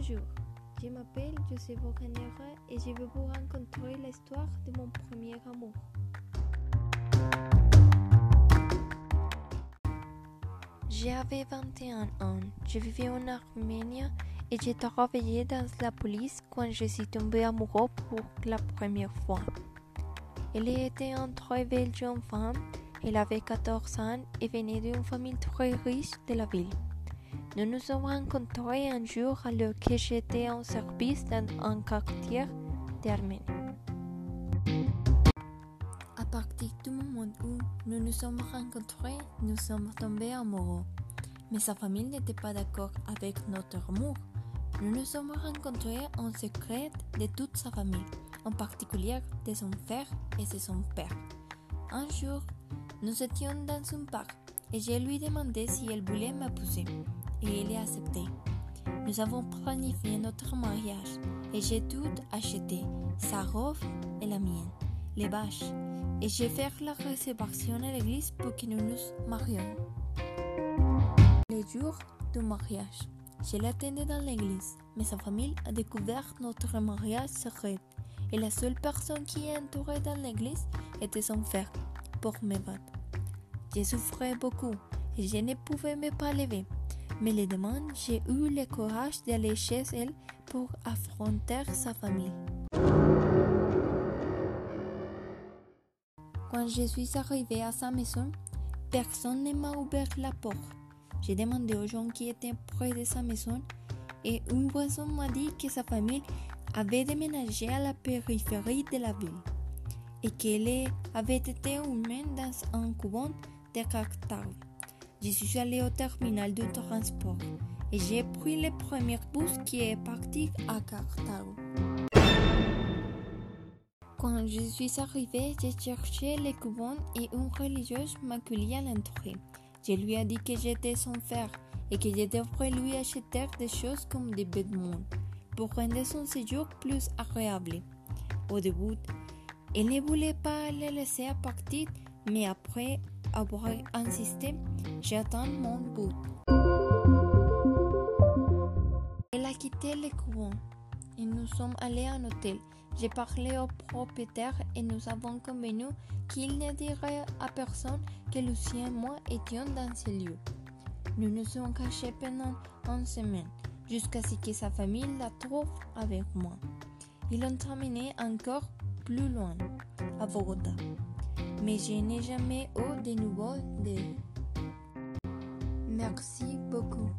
je m'appelle Joseph Canera et je vais vous raconter l'histoire de mon premier amour. J'avais 21 ans, je vivais en Arménie et j'ai travaillé dans la police quand je suis tombé amoureux pour la première fois. Elle était une très belle jeune femme, elle avait 14 ans et venait d'une famille très riche de la ville. Nous nous sommes rencontrés un jour alors que j'étais en service dans un quartier d'Arménie. À partir du moment où nous nous sommes rencontrés, nous sommes tombés amoureux. Mais sa famille n'était pas d'accord avec notre amour. Nous nous sommes rencontrés en secret de toute sa famille, en particulier de son frère et de son père. Un jour, nous étions dans un parc et je lui demandé si elle voulait m'épouser et elle a accepté. Nous avons planifié notre mariage et j'ai tout acheté, sa robe et la mienne, les bâches, et j'ai fait la réservation à l'église pour que nous nous marions. Le jour du mariage, je l'attendais dans l'église, mais sa famille a découvert notre mariage secret et la seule personne qui est entourée dans l'église était son frère pour me battre. Je souffrais beaucoup et je ne pouvais me pas lever. Mais les demandes, j'ai eu le courage d'aller chez elle pour affronter sa famille. Quand je suis arrivée à sa maison, personne ne m'a ouvert la porte. J'ai demandé aux gens qui étaient près de sa maison et une voisin m'a dit que sa famille avait déménagé à la périphérie de la ville et qu'elle avait été humaine dans un couvent de Cartago. Je suis allée au terminal de transport et j'ai pris le premier bus qui est parti à Cartago. Quand je suis arrivée, j'ai cherché le couvent et une religieuse m'accueillit à l'entrée. Je lui ai dit que j'étais son frère et que je devrais lui acheter des choses comme des vêtements pour rendre son séjour plus agréable. Au début, elle ne voulait pas le laisser partir, mais après avoir insisté, j'attends mon bout. Elle a quitté le couvent et nous sommes allés à un hôtel. J'ai parlé au propriétaire et nous avons convenu qu'il ne dirait à personne que Lucien et moi étions dans ce lieu. Nous nous sommes cachés pendant une semaine jusqu'à ce que sa famille la trouve avec moi. Ils l'ont emmené encore plus loin, à Bogota. Mais je n'ai jamais eu de nouveau de Merci beaucoup.